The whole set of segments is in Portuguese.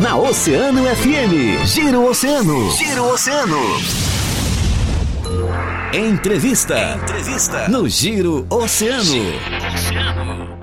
na Oceano FM. Giro Oceano. Giro Oceano. Entrevista. Entrevista. No Giro Oceano. Giro Oceano.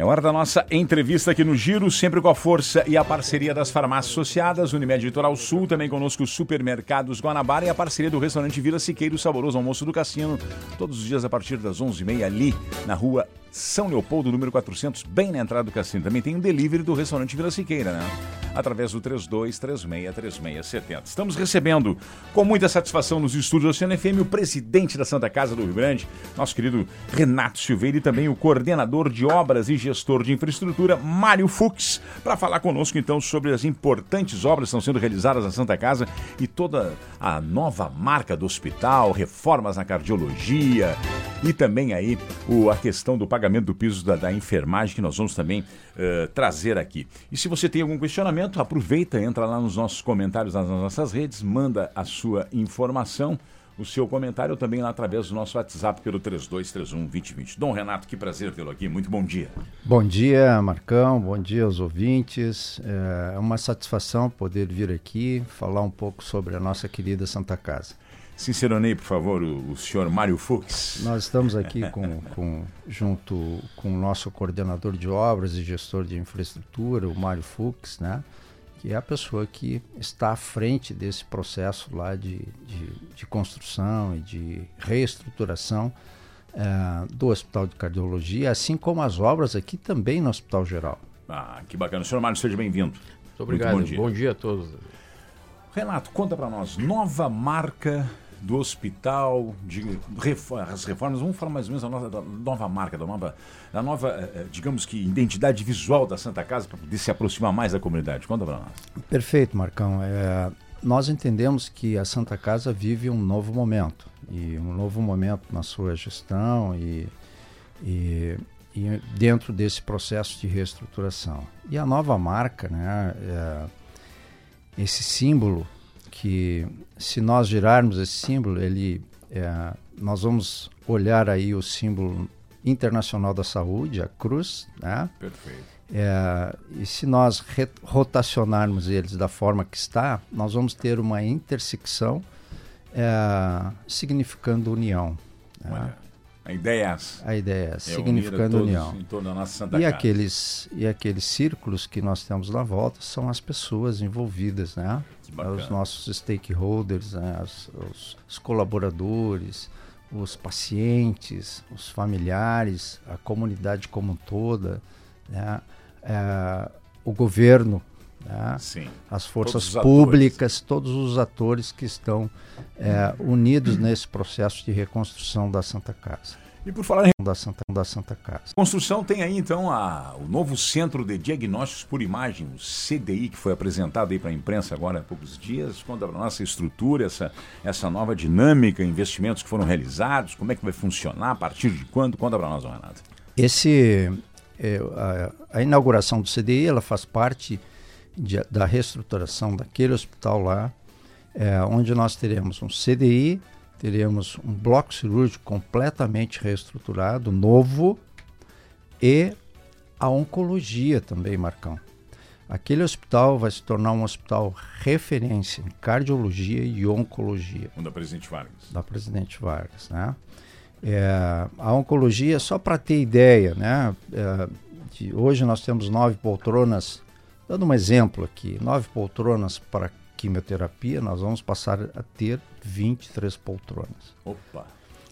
É hora da nossa entrevista aqui no Giro, sempre com a força e a parceria das farmácias associadas, Unimed Litoral Sul, também conosco os supermercados Guanabara e a parceria do restaurante Vila Siqueiro, saboroso almoço do Cassino, todos os dias a partir das 11h30 ali na rua São Leopoldo, número 400, bem na entrada do Cassino. Também tem um delivery do restaurante Vila Siqueira, né? Através do 32363670. Estamos recebendo com muita satisfação nos estúdios do Oceano FM o presidente da Santa Casa do Rio Grande, nosso querido Renato Silveira e também o coordenador de obras e gestor de infraestrutura, Mário Fux, para falar conosco então sobre as importantes obras que estão sendo realizadas na Santa Casa e toda a nova marca do hospital, reformas na cardiologia e também aí o, a questão do pagamento do piso da, da enfermagem que nós vamos também uh, trazer aqui. E se você tem algum questionamento, aproveita, entra lá nos nossos comentários nas nossas redes, manda a sua informação o seu comentário também lá através do nosso WhatsApp pelo 3231-2020. Dom Renato, que prazer tê-lo aqui. Muito bom dia. Bom dia, Marcão. Bom dia aos ouvintes. É uma satisfação poder vir aqui falar um pouco sobre a nossa querida Santa Casa. Sinceronei, por favor, o, o senhor Mário Fux. Nós estamos aqui com, com, junto com o nosso coordenador de obras e gestor de infraestrutura, o Mário Fux, né? que é a pessoa que está à frente desse processo lá de, de, de construção e de reestruturação é, do Hospital de Cardiologia, assim como as obras aqui também no Hospital Geral. Ah, que bacana. Senhor Mário, seja bem-vindo. Muito obrigado. Muito bom, dia. bom dia a todos. Renato, conta para nós, nova marca do hospital, de as reformas, vamos falar mais ou menos da nova, da nova marca, da nova, da nova, eh, eh, digamos que, identidade visual da Santa Casa para poder se aproximar mais da comunidade. Conta para nós. Perfeito, Marcão. É, nós entendemos que a Santa Casa vive um novo momento, e um novo momento na sua gestão e, e, e dentro desse processo de reestruturação. E a nova marca, né, é, esse símbolo que se nós girarmos esse símbolo, ele, é, nós vamos olhar aí o símbolo internacional da saúde, a cruz, né? Perfeito. É, e se nós rotacionarmos eles da forma que está, nós vamos ter uma intersecção é, significando união. Né? A ideia é essa. A ideia é é significando união. Em torno da nossa Santa e Casa. aqueles e aqueles círculos que nós temos na volta são as pessoas envolvidas, né? Os nossos stakeholders, né? os, os, os, colaboradores, os pacientes, os familiares, a comunidade como um toda, né? É, o governo, né? as forças todos públicas, atores. todos os atores que estão é, unidos nesse processo de reconstrução da Santa Casa. E por falar em da Santa, da Santa Casa. Construção tem aí então a, o novo Centro de Diagnósticos por Imagem, o CDI, que foi apresentado aí para a imprensa agora há poucos dias. Conta para nossa estrutura, essa, essa nova dinâmica, investimentos que foram realizados, como é que vai funcionar, a partir de quando? Conta para nós, Renato. Esse, é, a, a, inauguração do CDI, ela faz parte de, da reestruturação daquele hospital lá, é, onde nós teremos um CDI, teremos um bloco cirúrgico completamente reestruturado, novo, e a oncologia também, Marcão. Aquele hospital vai se tornar um hospital referência em cardiologia e oncologia. Um da Presidente Vargas. Da Presidente Vargas, né? É, a oncologia, só para ter ideia, né? É, de, hoje nós temos nove poltronas, dando um exemplo aqui, nove poltronas para quimioterapia, nós vamos passar a ter 23 poltronas. Opa!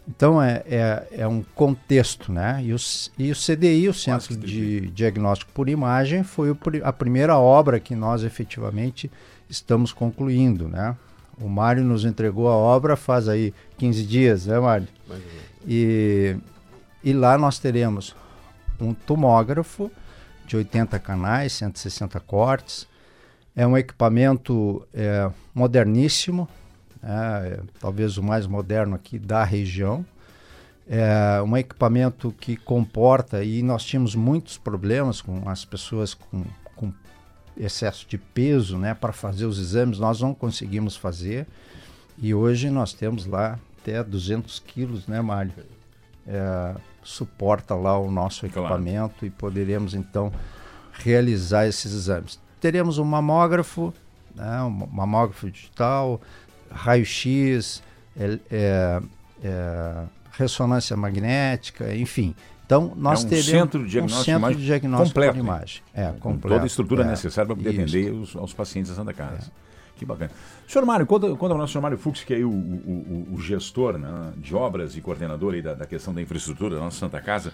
Então é, é, é um contexto, né? E o, e o CDI, o Centro de Diagnóstico por Imagem, foi o, a primeira obra que nós efetivamente estamos concluindo, né? O Mário nos entregou a obra faz aí 15 dias, né, Mário? E, e lá nós teremos um tomógrafo de 80 canais, 160 cortes, é um equipamento é, moderníssimo, é, talvez o mais moderno aqui da região. É um equipamento que comporta, e nós tínhamos muitos problemas com as pessoas com, com excesso de peso né, para fazer os exames, nós não conseguimos fazer. E hoje nós temos lá até 200 quilos, né, Mário? É, suporta lá o nosso equipamento claro. e poderemos então realizar esses exames. Teremos um mamógrafo, né, um mamógrafo digital, raio-x, é, é, é, ressonância magnética, enfim. Então, nós é um teremos centro de diagnóstico, um centro de diagnóstico completo, por imagem. É, com completo. toda a estrutura é, necessária para poder atender os, aos pacientes da Santa Casa. É. Que bacana. Senhor Mário, conta, conta para nós, senhor Mário Fux, que é o, o, o, gestor né, de obras e coordenador da, da, questão da infraestrutura da nossa Santa Casa.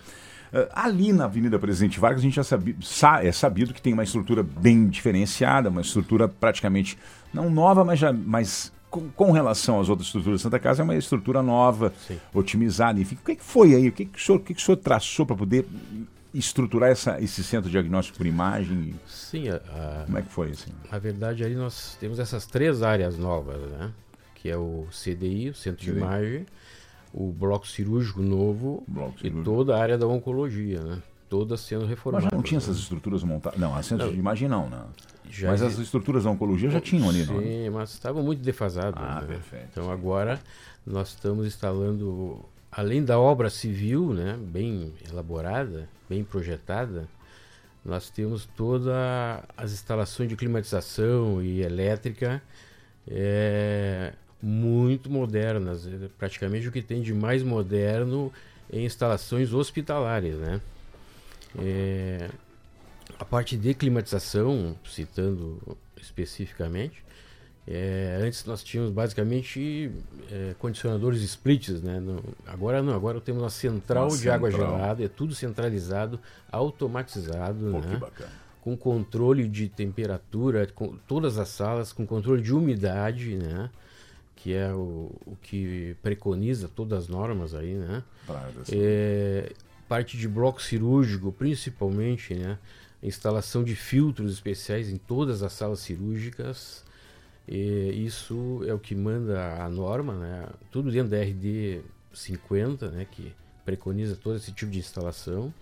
Uh, ali na Avenida Presidente Vargas, a gente já sabi, sa, é sabido que tem uma estrutura bem diferenciada, uma estrutura praticamente, não nova, mas, já, mas com, com relação às outras estruturas da Santa Casa, é uma estrutura nova, Sim. otimizada. Enfim, o que, que foi aí? O que, que, o, senhor, o, que, que o senhor traçou para poder estruturar essa, esse centro de diagnóstico por imagem? Sim. A, Como é que foi? Assim? Na verdade, ali nós temos essas três áreas novas, né? Que é o CDI, o Centro de Imagem, o Bloco Cirúrgico Novo bloco cirúrgico. e toda a área da Oncologia, né? Todas sendo reformadas. Mas já não tinha né? essas estruturas montadas? Não, a Centro de Imagem não, né? Já mas as estruturas da oncologia já tinham ali, não? Sim, mas estavam muito defasadas. Ah, né? perfeito. Então agora nós estamos instalando além da obra civil, né, bem elaborada, bem projetada, nós temos todas as instalações de climatização e elétrica é, muito modernas, é praticamente o que tem de mais moderno em instalações hospitalares, né? É, a parte de climatização, citando especificamente, é, antes nós tínhamos basicamente é, condicionadores splits, né? No, agora não, agora temos uma central uma de central. água gelada, é tudo centralizado, automatizado, Pô, né? com controle de temperatura, com todas as salas, com controle de umidade, né? Que é o, o que preconiza todas as normas aí, né? É, parte de bloco cirúrgico, principalmente, né? Instalação de filtros especiais em todas as salas cirúrgicas, e isso é o que manda a norma, né? tudo dentro da RD 50, né? que preconiza todo esse tipo de instalação.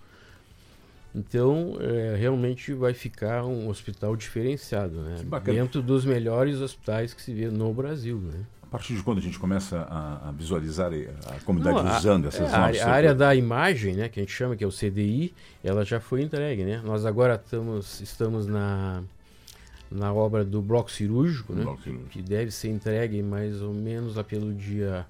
Então, é, realmente vai ficar um hospital diferenciado, né? dentro dos melhores hospitais que se vê no Brasil. Né? A partir de quando a gente começa a, a visualizar a comunidade Não, usando essas é, novas... A, a área da imagem, né, que a gente chama que é o CDI, ela já foi entregue. Né? Nós agora estamos, estamos na na obra do bloco cirúrgico, né? Bloco cirúrgico. Que deve ser entregue mais ou menos lá pelo dia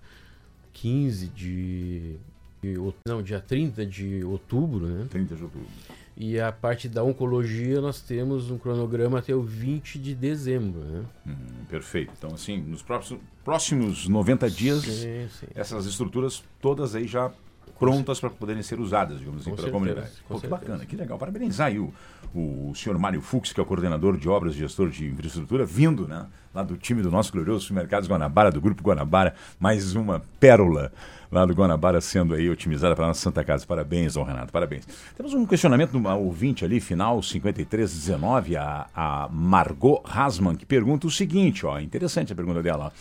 15 de, de, não, dia 30 de outubro, né? 30 de outubro. E a parte da oncologia nós temos um cronograma até o 20 de dezembro, né? Hum, perfeito. Então assim, nos próximos, próximos 90 dias sim, sim. essas estruturas todas aí já prontas para poderem ser usadas, digamos assim, pela comunidade. Pô, que bacana, que legal. Parabenizar aí o, o senhor Mário Fux, que é o coordenador de obras e gestor de infraestrutura, vindo né, lá do time do nosso glorioso Supermercados Guanabara, do Grupo Guanabara, mais uma pérola lá do Guanabara sendo aí otimizada para a nossa Santa Casa. Parabéns, Dom Renato, parabéns. Temos um questionamento do ouvinte ali, final 5319, a, a Margot Hasman, que pergunta o seguinte, ó, interessante a pergunta dela.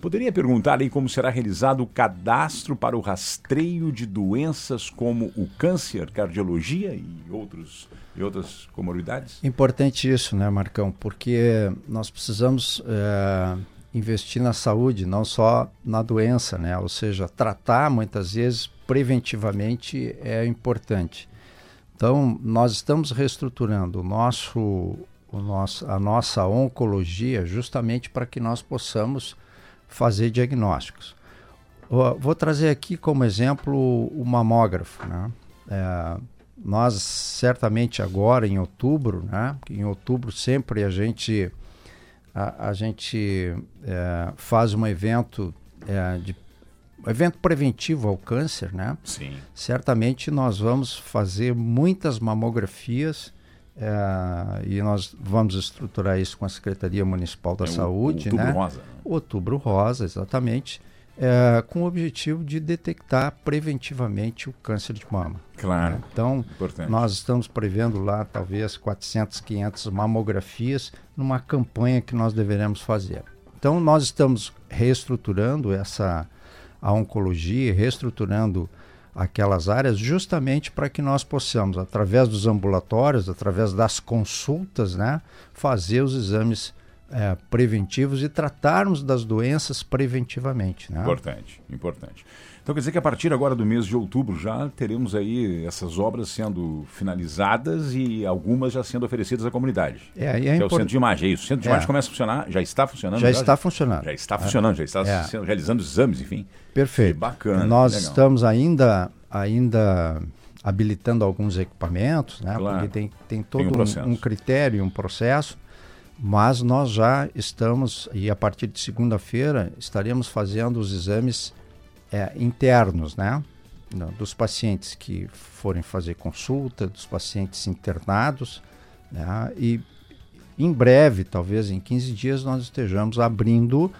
Poderia perguntar aí como será realizado o cadastro para o rastreio de doenças como o câncer, cardiologia e, outros, e outras comorbidades? Importante isso, né, Marcão? Porque nós precisamos é, investir na saúde, não só na doença, né? Ou seja, tratar muitas vezes preventivamente é importante. Então, nós estamos reestruturando o nosso, o nosso, a nossa oncologia justamente para que nós possamos fazer diagnósticos. Vou trazer aqui como exemplo o mamógrafo. Né? É, nós certamente agora em outubro, né? em outubro sempre a gente a, a gente é, faz um evento é, de evento preventivo ao câncer, né? Sim. Certamente nós vamos fazer muitas mamografias é, e nós vamos estruturar isso com a Secretaria Municipal da é Saúde, Outubro né? Rosa. Outubro Rosa, exatamente, é, com o objetivo de detectar preventivamente o câncer de mama. Claro. Então, Importante. nós estamos prevendo lá talvez 400, 500 mamografias numa campanha que nós deveremos fazer. Então, nós estamos reestruturando essa a oncologia, reestruturando aquelas áreas justamente para que nós possamos, através dos ambulatórios, através das consultas, né, fazer os exames é, preventivos e tratarmos das doenças preventivamente. Né? Importante, importante. Então quer dizer que a partir agora do mês de outubro já teremos aí essas obras sendo finalizadas e algumas já sendo oferecidas à comunidade. É, e é, é o centro de imagem, é isso. O centro de é. imagem começa a funcionar, já está funcionando? Já, já está funcionando. Já está funcionando, já está é. realizando exames, enfim. Perfeito. Que bacana. Nós estamos ainda, ainda habilitando alguns equipamentos, né? Claro. Porque tem, tem todo tem um, um, um critério, um processo. Mas nós já estamos, e a partir de segunda-feira, estaremos fazendo os exames é, internos, né? Dos pacientes que forem fazer consulta, dos pacientes internados, né? E em breve, talvez em 15 dias, nós estejamos abrindo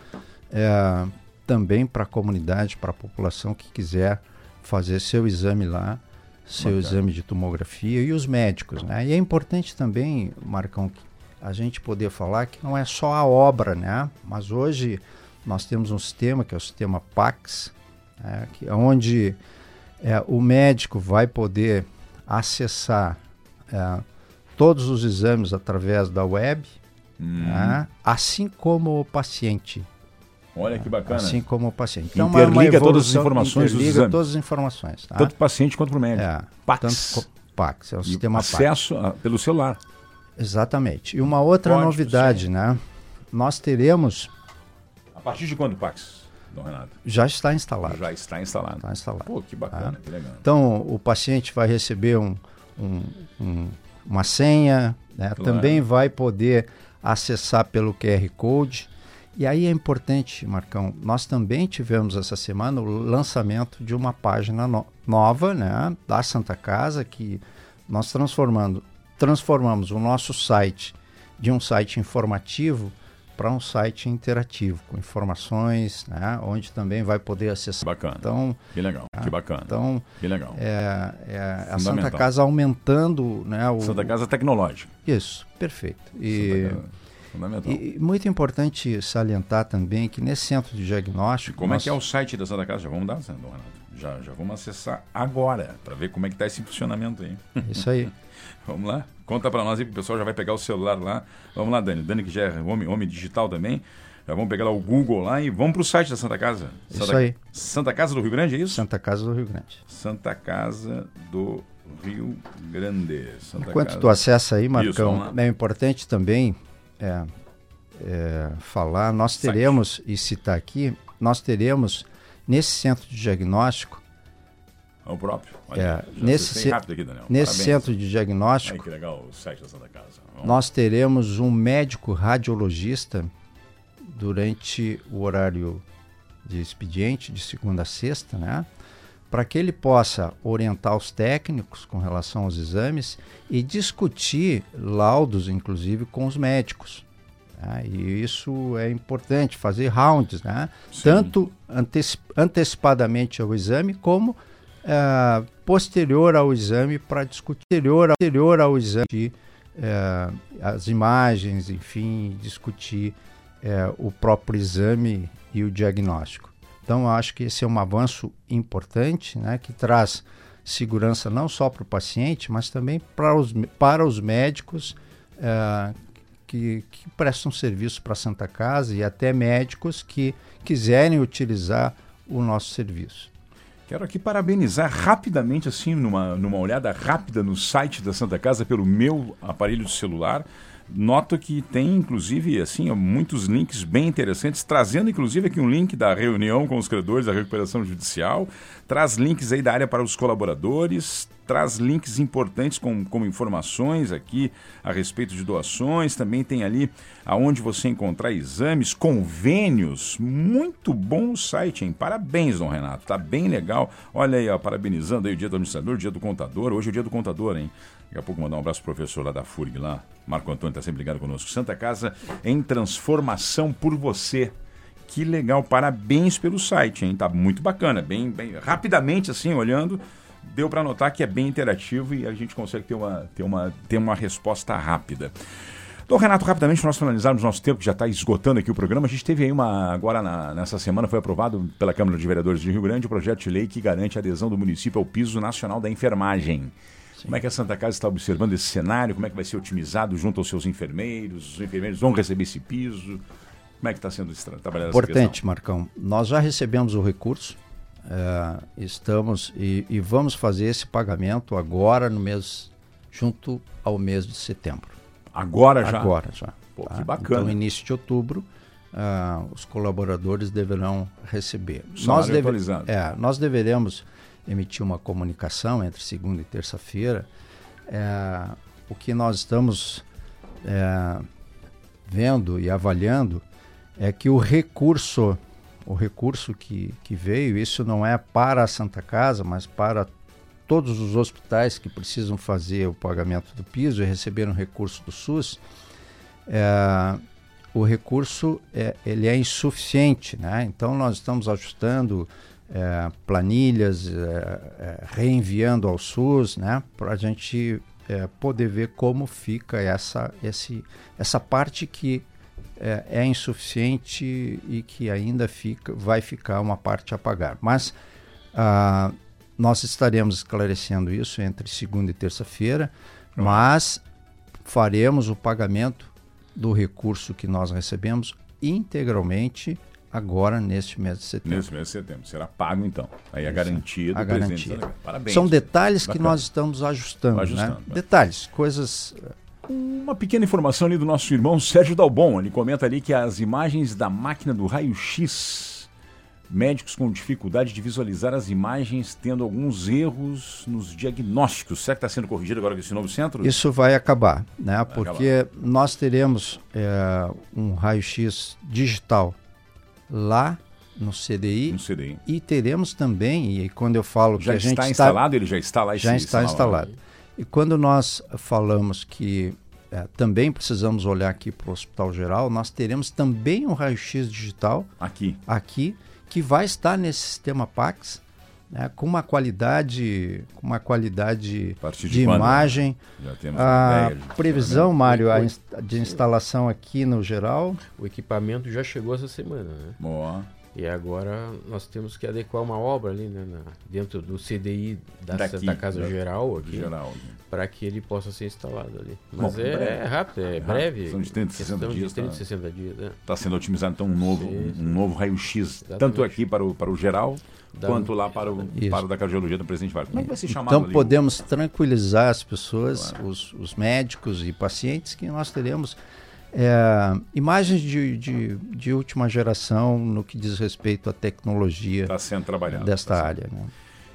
é, também para a comunidade, para a população que quiser fazer seu exame lá, seu Bacana. exame de tomografia e os médicos, né? E é importante também, Marcão, a gente poder falar que não é só a obra, né? Mas hoje nós temos um sistema que é o sistema PAX, é, que, é onde é, o médico vai poder acessar é, todos os exames através da web, hum. né, assim como o paciente. Olha que bacana. Assim como o paciente. Então, interliga uma, uma evolução, todas as informações interliga dos exames. todas as informações. Tá? Tanto paciente quanto para o médico. É, Pax. Tanto, Pax, é o e sistema acesso Pax. A, pelo celular. Exatamente. E uma outra Pode, novidade, sim. né? Nós teremos... A partir de quando, Pax? Dom Renato? Já está instalado. Já está instalado. Está instalado. Pô, que bacana, tá? que legal. Então, o paciente vai receber um, um, um, uma senha, né? claro. também vai poder acessar pelo QR Code. E aí é importante, Marcão, nós também tivemos essa semana o lançamento de uma página no nova né, da Santa Casa, que nós transformando, transformamos o nosso site de um site informativo para um site interativo, com informações, né, onde também vai poder acessar. Bacana. Então, que legal, ah, que bacana. Então, que legal. É, é a Santa Casa aumentando. Né, o, Santa Casa tecnológica. Isso, perfeito. E, Fundamental. E muito importante salientar também que nesse centro de diagnóstico. Como nós... é que é o site da Santa Casa? Já vamos dar, Renato? Já, já vamos acessar agora para ver como é que está esse funcionamento aí. Isso aí. vamos lá? Conta para nós aí, o pessoal já vai pegar o celular lá. Vamos lá, Dani. Dani que já é homem, homem digital também. Já vamos pegar lá o Google lá e vamos para o site da Santa Casa. Santa, isso aí. Santa Casa do Rio Grande, é isso? Santa Casa do Rio Grande. Santa Casa do Rio Grande. Santa Enquanto Casa. tu acessa aí, Marcão, isso, é importante também é, é, falar, nós teremos, site. e citar aqui, nós teremos nesse centro de diagnóstico. É o próprio. Olha, é, nesse, aqui, nesse centro de diagnóstico. Ai, que legal o site da Santa Casa. Vamos. Nós teremos um médico radiologista durante o horário de expediente, de segunda a sexta, né? Para que ele possa orientar os técnicos com relação aos exames e discutir laudos, inclusive, com os médicos. Né? E isso é importante, fazer rounds, né? tanto antecipadamente ao exame como uh, posterior ao exame para discutir posterior, posterior ao exame uh, as imagens, enfim, discutir uh, o próprio exame e o diagnóstico. Então, acho que esse é um avanço importante, né, que traz segurança não só para o paciente, mas também para os, para os médicos uh, que, que prestam serviço para a Santa Casa e até médicos que quiserem utilizar o nosso serviço. Quero aqui parabenizar rapidamente, assim, numa, numa olhada rápida no site da Santa Casa pelo meu aparelho celular. Noto que tem, inclusive, assim, muitos links bem interessantes, trazendo, inclusive, aqui um link da reunião com os credores da recuperação judicial, traz links aí da área para os colaboradores, traz links importantes com, como informações aqui a respeito de doações, também tem ali aonde você encontrar exames, convênios, muito bom o site, hein? Parabéns, Dom Renato, tá bem legal. Olha aí, ó, parabenizando aí o dia do administrador, o dia do contador, hoje é o dia do contador, hein? Daqui a pouco mandar um abraço pro professor lá da FURG, lá. Marco Antônio está sempre ligado conosco. Santa Casa em transformação por você. Que legal, parabéns pelo site, hein? Tá muito bacana, bem, bem rapidamente assim, olhando, deu para notar que é bem interativo e a gente consegue ter uma, ter uma, ter uma resposta rápida. Então, Renato, rapidamente, nós finalizarmos nosso tempo, que já está esgotando aqui o programa. A gente teve aí uma. Agora, na, nessa semana, foi aprovado pela Câmara de Vereadores de Rio Grande o projeto de lei que garante a adesão do município ao piso nacional da enfermagem. Como é que a Santa Casa está observando esse cenário? Como é que vai ser otimizado junto aos seus enfermeiros? Os enfermeiros vão receber esse piso? Como é que está sendo trabalhado Importante, Marcão. Nós já recebemos o recurso. É, estamos e, e, vamos fazer esse pagamento agora no mês junto ao mês de setembro. Agora já? Agora já. Pô, tá? Que bacana. Então, início de outubro, uh, os colaboradores deverão receber. Nós, deve, é, nós deveremos emitir uma comunicação entre segunda e terça-feira. É, o que nós estamos é, vendo e avaliando é que o recurso, o recurso que, que veio, isso não é para a Santa Casa, mas para todos os hospitais que precisam fazer o pagamento do piso e receberam recurso do SUS, é, o recurso é, ele é insuficiente, né? Então nós estamos ajustando é, planilhas, é, é, reenviando ao SUS, né? Para a gente é, poder ver como fica essa, esse, essa parte que é, é, insuficiente e que ainda fica, vai ficar uma parte a pagar. Mas ah, nós estaremos esclarecendo isso entre segunda e terça-feira, mas faremos o pagamento do recurso que nós recebemos integralmente agora neste mês de setembro. Neste mês de setembro. Será pago então. Aí a garantia do a garantia. Parabéns. São detalhes Bacana. que nós estamos ajustando. ajustando né? Detalhes, coisas uma pequena informação ali do nosso irmão Sérgio Dalbon. Ele comenta ali que as imagens da máquina do raio-x, médicos com dificuldade de visualizar as imagens, tendo alguns erros nos diagnósticos. Será que está sendo corrigido agora com esse novo centro? Isso vai acabar, né? Vai Porque acabar. nós teremos é, um raio-x digital lá no CDI, no CDI, e teremos também, e quando eu falo já que a gente está instalado, ele já está lá. Já está instalado. E quando nós falamos que é, também precisamos olhar aqui para o Hospital Geral, nós teremos também um raio-x digital aqui. aqui que vai estar nesse sistema Pax, né, com uma qualidade, com uma qualidade de, de imagem. Já temos a previsão, Mário, a de instalação aqui no geral. O equipamento já chegou essa semana, né? Boa. E agora nós temos que adequar uma obra ali né, na, dentro do CDI da, Daqui, da Casa da, Geral aqui, geral, para que ele possa ser instalado ali. Mas Bom, é, é, rápido, é, é breve. São de 30, 60 dias. De 30, tá, 60 dias. Está sendo otimizado então um novo, sim, sim. um novo raio-x, tanto aqui para o, para o geral da quanto lá para o, para o da cardiologia do presidente Vargas. Como é que vai ser chamado Então ali? podemos tranquilizar as pessoas, claro. os, os médicos e pacientes que nós teremos é, imagens de, de, de, última geração no que diz respeito à tecnologia tá sendo trabalhado, desta tá área. Né?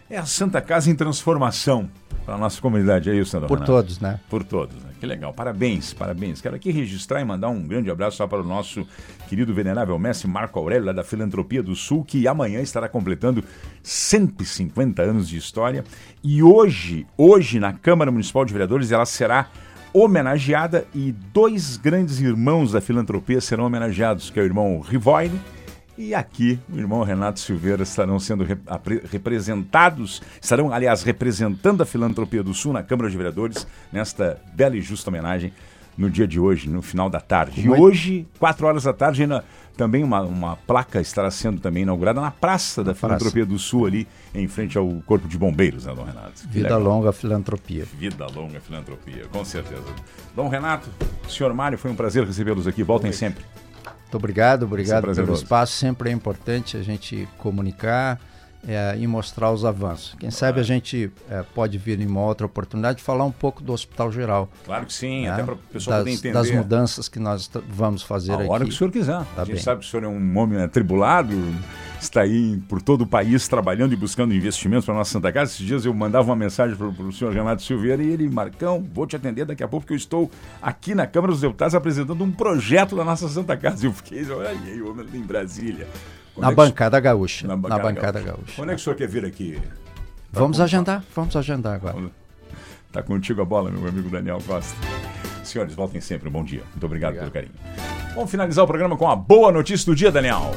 É a Santa Casa em transformação para a nossa comunidade, é isso, Sandra Por Renato? todos, né? Por todos, né? Que legal. Parabéns, parabéns. Quero aqui registrar e mandar um grande abraço só para o nosso querido venerável mestre Marco Aurélio, lá da Filantropia do Sul, que amanhã estará completando 150 anos de história. E hoje, hoje, na Câmara Municipal de Vereadores, ela será homenageada e dois grandes irmãos da filantropia serão homenageados, que é o irmão Rivoine e aqui o irmão Renato Silveira estarão sendo rep representados, estarão, aliás, representando a filantropia do Sul na Câmara de Vereadores nesta bela e justa homenagem no dia de hoje, no final da tarde. E hoje, quatro horas da tarde, ainda também uma, uma placa estará sendo também inaugurada na Praça da Filantropia do Sul, ali em frente ao Corpo de Bombeiros, né, Dom Renato? Que Vida legal. longa filantropia. Vida longa filantropia, com certeza. Dom Renato, senhor Mário, foi um prazer recebê-los aqui. Voltem Oi. sempre. Muito obrigado, obrigado pelo espaço. Sempre é importante a gente comunicar é, e mostrar os avanços. Quem sabe a gente é, pode vir em uma outra oportunidade falar um pouco do Hospital Geral. Claro que sim, né? até para o pessoal das, poder entender. Das mudanças que nós vamos fazer a aqui. A hora que o senhor quiser. Tá a gente bem. sabe que o senhor é um homem atribulado, está aí por todo o país trabalhando e buscando investimentos para a nossa Santa Casa. Esses dias eu mandava uma mensagem para o senhor Renato Silveira e ele, Marcão, vou te atender daqui a pouco, porque eu estou aqui na Câmara dos Deputados apresentando um projeto da nossa Santa Casa. E eu fiquei, olha aí, em Brasília. Na bancada gaúcha. Na bancada, na bancada gaúcha. gaúcha. Quando é que o senhor quer vir aqui? Vamos agendar, vamos agendar agora. Tá contigo a bola, meu amigo Daniel Costa. Senhores, voltem sempre. Um bom dia. Muito obrigado, obrigado. pelo carinho. Vamos finalizar o programa com a boa notícia do dia, Daniel.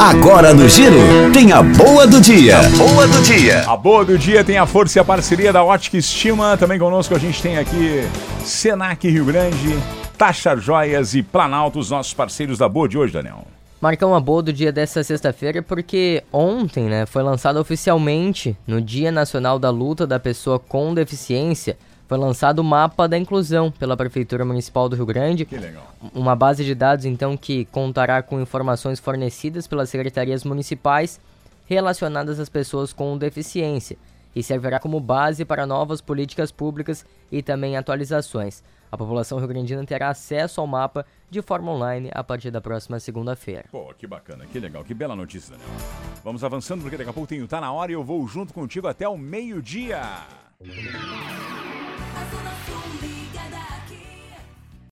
Agora no Giro, tem a boa do dia. A boa do dia. A boa do dia tem a força e a parceria da Ótica Estima. Também conosco a gente tem aqui Senac Rio Grande, Taxa Joias e Planalto, os nossos parceiros da boa de hoje, Daniel. Marcar uma boa do dia dessa sexta-feira porque ontem, né, foi lançado oficialmente no Dia Nacional da Luta da Pessoa com Deficiência, foi lançado o mapa da inclusão pela Prefeitura Municipal do Rio Grande. Que legal. Uma base de dados então que contará com informações fornecidas pelas secretarias municipais relacionadas às pessoas com deficiência e servirá como base para novas políticas públicas e também atualizações. A população rio-grandina terá acesso ao mapa de forma online a partir da próxima segunda-feira. Pô, que bacana, que legal, que bela notícia, Daniel. Vamos avançando porque daqui a pouco tem o Tá Na Hora e eu vou junto contigo até o meio-dia.